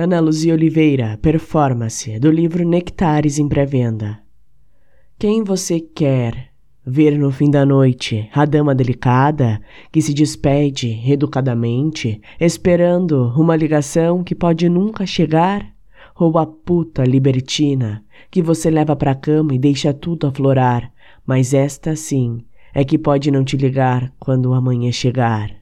Ana Luzia Oliveira, performance do livro Nectares em pré-venda. Quem você quer ver no fim da noite? A dama delicada que se despede educadamente, esperando uma ligação que pode nunca chegar? Ou a puta libertina que você leva pra cama e deixa tudo aflorar, mas esta sim é que pode não te ligar quando amanhã chegar?